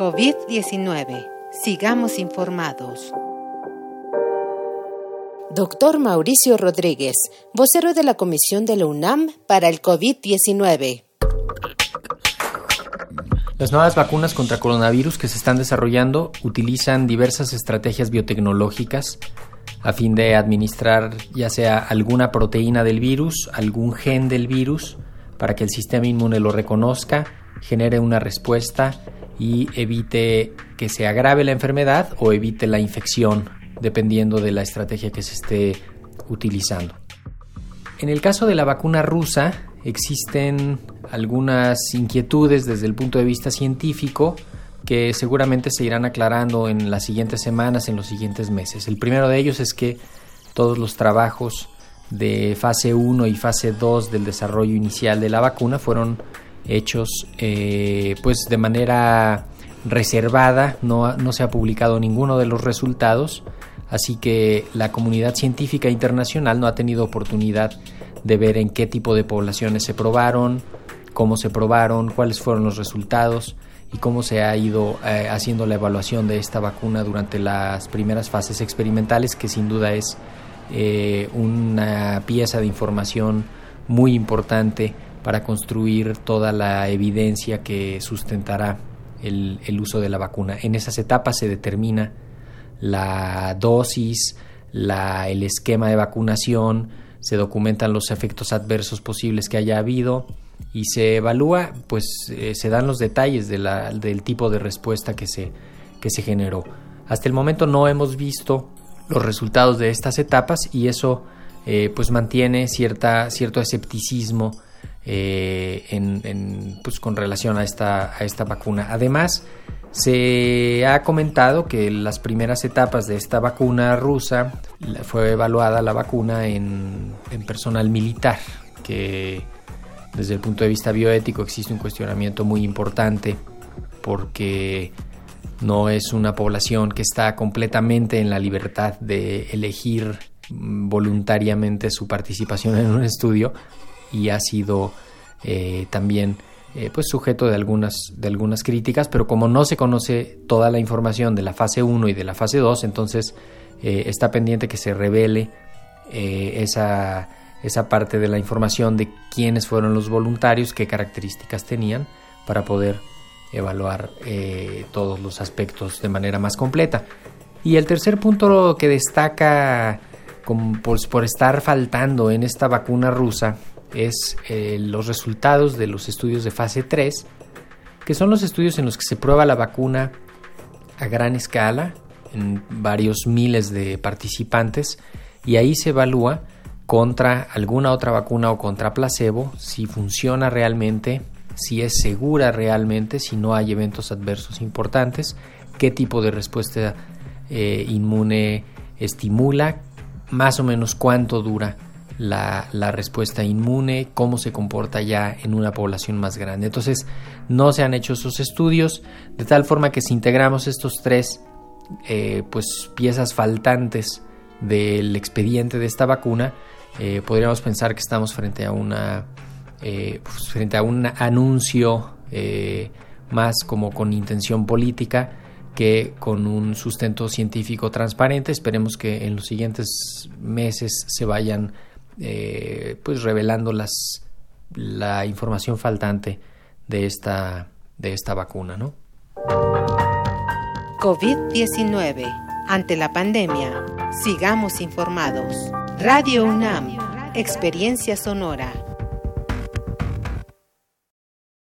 COVID-19. Sigamos informados. Doctor Mauricio Rodríguez, vocero de la Comisión de la UNAM para el COVID-19. Las nuevas vacunas contra coronavirus que se están desarrollando utilizan diversas estrategias biotecnológicas a fin de administrar ya sea alguna proteína del virus, algún gen del virus, para que el sistema inmune lo reconozca, genere una respuesta y evite que se agrave la enfermedad o evite la infección, dependiendo de la estrategia que se esté utilizando. En el caso de la vacuna rusa, existen algunas inquietudes desde el punto de vista científico que seguramente se irán aclarando en las siguientes semanas, en los siguientes meses. El primero de ellos es que todos los trabajos de fase 1 y fase 2 del desarrollo inicial de la vacuna fueron hechos eh, pues de manera reservada, no, no se ha publicado ninguno de los resultados, así que la comunidad científica internacional no ha tenido oportunidad de ver en qué tipo de poblaciones se probaron, cómo se probaron, cuáles fueron los resultados y cómo se ha ido eh, haciendo la evaluación de esta vacuna durante las primeras fases experimentales, que sin duda es eh, una pieza de información muy importante para construir toda la evidencia que sustentará el, el uso de la vacuna. En esas etapas se determina la dosis, la, el esquema de vacunación, se documentan los efectos adversos posibles que haya habido y se evalúa, pues eh, se dan los detalles del tipo de respuesta que se, que se generó. Hasta el momento no hemos visto los resultados de estas etapas y eso eh, pues mantiene cierta, cierto escepticismo eh, en, pues con relación a esta, vacuna. Además, se ha comentado que las primeras etapas de esta vacuna rusa fue evaluada la vacuna en, personal militar, que desde el punto de vista bioético existe un cuestionamiento muy importante porque no es una población que está completamente en la libertad de elegir voluntariamente su participación en un estudio y ha sido eh, también eh, pues sujeto de algunas, de algunas críticas, pero como no se conoce toda la información de la fase 1 y de la fase 2, entonces eh, está pendiente que se revele esa, esa parte de la información de quiénes fueron los voluntarios, qué características tenían, para poder evaluar todos los aspectos de manera más completa. Y el tercer punto que destaca por estar faltando en esta vacuna rusa es eh, los resultados de los estudios de fase 3, que son los estudios en los que se prueba la vacuna a gran escala, en varios miles de participantes, y ahí se evalúa contra alguna otra vacuna o contra placebo, si funciona realmente, si es segura realmente, si no hay eventos adversos importantes, qué tipo de respuesta eh, inmune estimula, más o menos cuánto dura la, respuesta inmune, cómo se comporta ya en una población más grande. Entonces, no se han hecho esos estudios, de tal forma que si integramos estos tres eh, pues, piezas faltantes del expediente de esta vacuna, eh, podríamos pensar que estamos frente a una eh, pues, frente a un anuncio más como con intención política que con un sustento científico transparente. Esperemos que en los siguientes meses se vayan eh, pues revelando las, la información faltante de esta, de esta vacuna, ¿no? COVID-19. Ante la pandemia, sigamos informados. Radio UNAM, Experiencia Sonora.